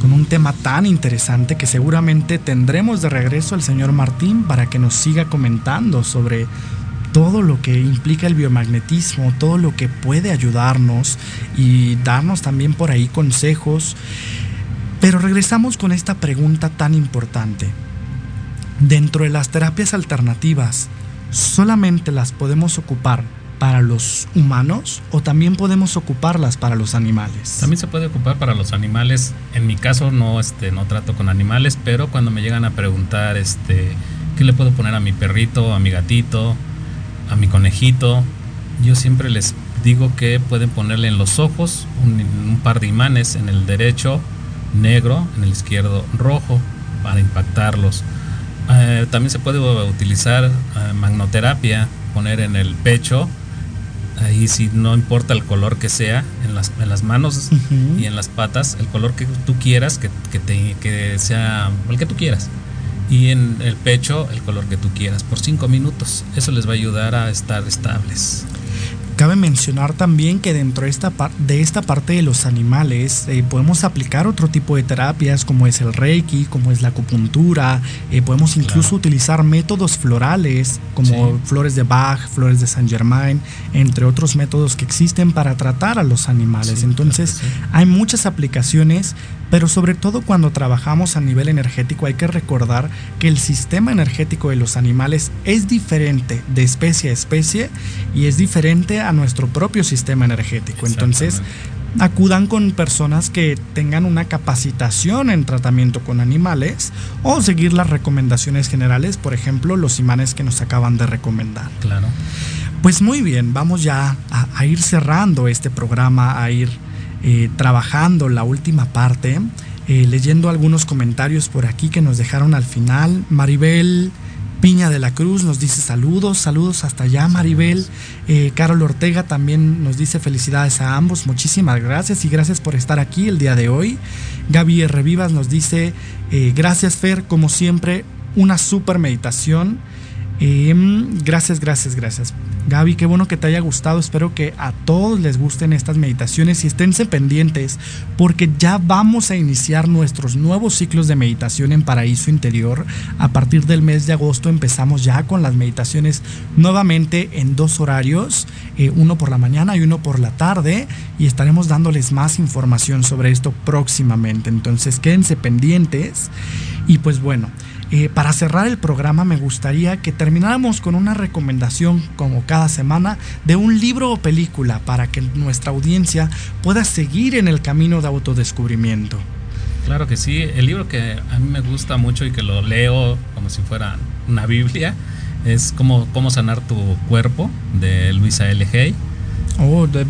con un tema tan interesante que seguramente tendremos de regreso al señor Martín para que nos siga comentando sobre todo lo que implica el biomagnetismo, todo lo que puede ayudarnos y darnos también por ahí consejos. Pero regresamos con esta pregunta tan importante. dentro de las terapias alternativas, ¿solamente las podemos ocupar para los humanos o también podemos ocuparlas para los animales? También se puede ocupar para los animales. En mi caso no, este, no trato con animales, pero cuando me llegan a preguntar, este, ¿qué le puedo poner a mi perrito, a mi gatito, a mi conejito? Yo siempre les digo que pueden ponerle en los ojos un, par de imanes, en el derecho negro, en el izquierdo rojo, para impactarlos. Eh, también se puede utilizar eh, magnoterapia, poner en el pecho ahí si no importa el color que sea, en las, en las manos y en las patas, el color que tú quieras, que, que, te, que sea el que tú quieras. Y en el pecho, el color que tú quieras, por cinco minutos. Eso les va a ayudar a estar estables. Cabe mencionar también que dentro de esta, de esta parte de los animales eh, podemos aplicar otro tipo de terapias como es el reiki, como es la acupuntura, eh, podemos incluso utilizar métodos florales como flores de Bach, flores de Saint Germain, entre otros métodos que existen para tratar a los animales. Entonces hay muchas aplicaciones pero sobre todo cuando trabajamos a nivel energético hay que recordar que el sistema energético de los animales es diferente de especie a especie y es diferente a nuestro propio sistema energético. Entonces, acudan con personas que tengan una capacitación en tratamiento con animales o seguir las recomendaciones generales, por ejemplo, los imanes que nos acaban de recomendar. Claro. Pues muy bien, vamos ya a, ir cerrando este programa, a ir eh, trabajando la última parte, eh, leyendo algunos comentarios por aquí que nos dejaron al final. Maribel Piña de la Cruz nos dice saludos, saludos hasta allá Maribel. Eh, Carol Ortega también nos dice felicidades a ambos, muchísimas gracias y gracias por estar aquí el día de hoy. Gaby Revivas nos dice gracias Fer, como siempre, una super meditación. Em, gracias, gracias, gracias. Gaby, qué bueno que te haya gustado. Espero que a todos les gusten estas meditaciones y esténse pendientes porque ya vamos a iniciar nuestros nuevos ciclos de meditación en Paraíso Interior. A partir del mes de agosto empezamos ya con las meditaciones nuevamente en dos horarios, eh, uno por la mañana y uno por la tarde y estaremos dándoles más información sobre esto próximamente. Entonces quédense pendientes y pues bueno. Eh, para cerrar el programa me gustaría que termináramos con una recomendación, como cada semana, de un libro o película para que nuestra audiencia pueda seguir en el camino de autodescubrimiento. Claro que sí, el libro que a mí me gusta mucho y que lo leo como si fuera una Biblia es Cómo, cómo sanar tu cuerpo de Luisa L. Hay. Oh, de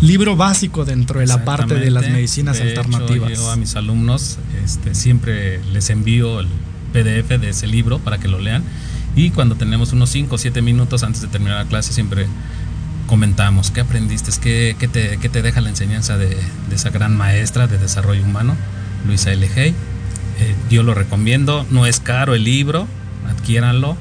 libro básico dentro de la parte de las medicinas alternativas. yo a mis alumnos este, siempre les envío el PDF de ese libro para que lo lean. Y cuando tenemos unos 5 o 7 minutos antes de terminar la clase, siempre comentamos qué aprendiste, qué, qué, te, qué te, deja la enseñanza de, de, esa gran maestra de desarrollo humano, Luisa L. Hay. Eh, yo lo recomiendo, no es caro el libro, adquiéranlo,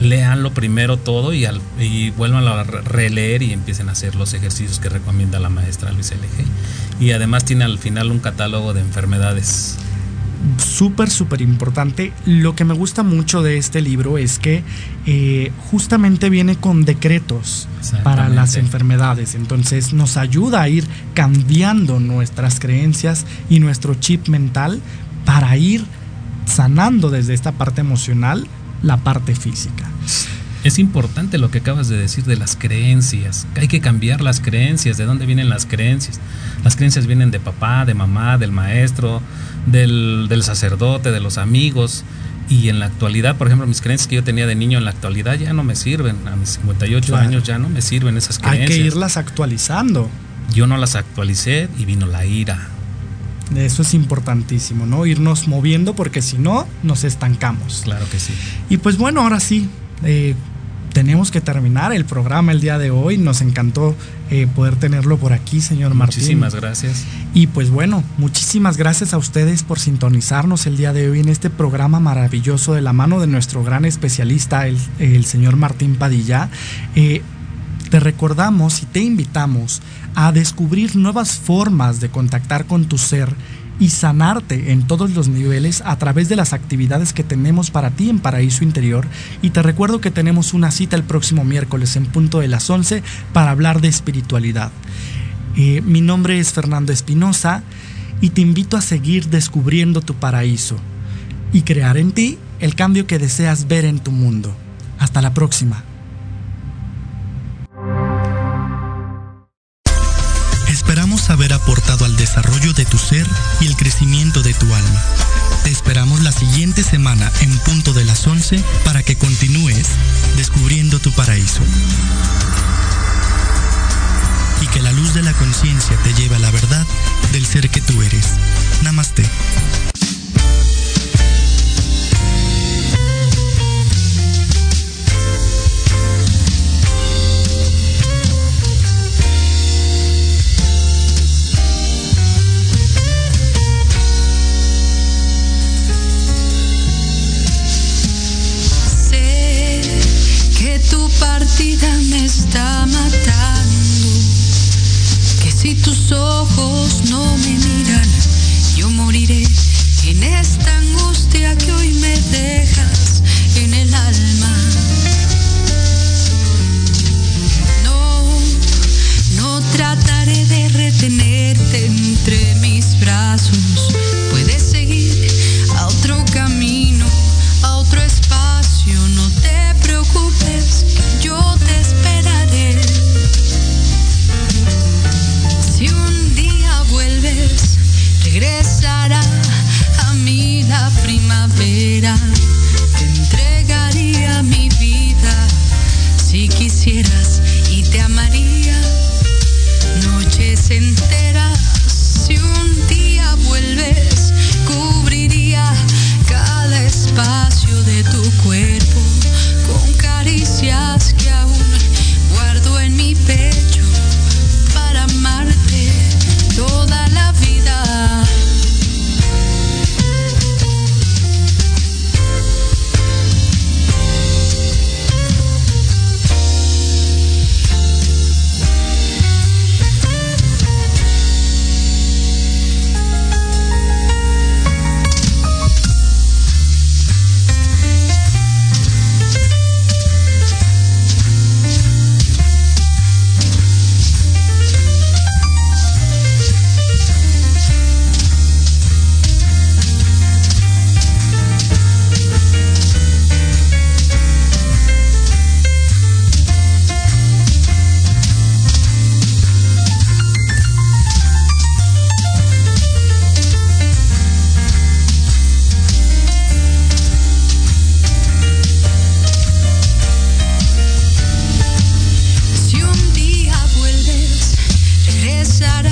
léanlo primero todo y, al, y vuelvan a releer y empiecen a hacer los ejercicios que recomienda la maestra Luisa L. Hay. Y además tiene al final un catálogo de enfermedades súper, súper importante. Lo que me gusta mucho de este libro es que eh, justamente viene con decretos para las enfermedades. Entonces nos ayuda a ir cambiando nuestras creencias y nuestro chip mental para ir sanando desde esta parte emocional la parte física. Es importante lo que acabas de decir de las creencias. Hay que cambiar las creencias. ¿De dónde vienen las creencias? Las creencias vienen de papá, de mamá, del maestro, del, sacerdote, de los amigos. Y en la actualidad, por ejemplo, mis creencias que yo tenía de niño en la actualidad ya no me sirven. A mis 58 años ya no me sirven esas creencias. Hay que irlas actualizando. Yo no las actualicé y vino la ira. Eso es importantísimo, ¿no? Irnos moviendo porque si no, nos estancamos. Claro que sí. Y pues bueno, ahora sí, eh, tenemos que terminar el programa el día de hoy. Nos encantó eh, poder tenerlo por aquí, señor Martín. Muchísimas gracias. Y pues bueno, muchísimas gracias a ustedes por sintonizarnos el día de hoy en este programa maravilloso de la mano de nuestro gran especialista, el, señor Martín Padilla. Eh, te recordamos y te invitamos a descubrir nuevas formas de contactar con tu ser y sanarte en todos los niveles a través de las actividades que tenemos para ti en Paraíso Interior. Y te recuerdo que tenemos una cita el próximo miércoles en punto de las 11 para hablar de espiritualidad. Eh, mi nombre es Fernando Espinosa y te invito a seguir descubriendo tu paraíso y crear en ti el cambio que deseas ver en tu mundo. Hasta la próxima. De tu ser y el crecimiento de tu alma. Te esperamos la siguiente semana en punto de las 11 para que continúes descubriendo tu paraíso. Y que la luz de la conciencia te lleve a la verdad del ser que tú eres. Namaste. Tu partida me está matando, que si tus ojos no me miran, yo moriré en esta angustia que hoy me dejas en el alma. No, no trataré de retenerte entre mis brazos.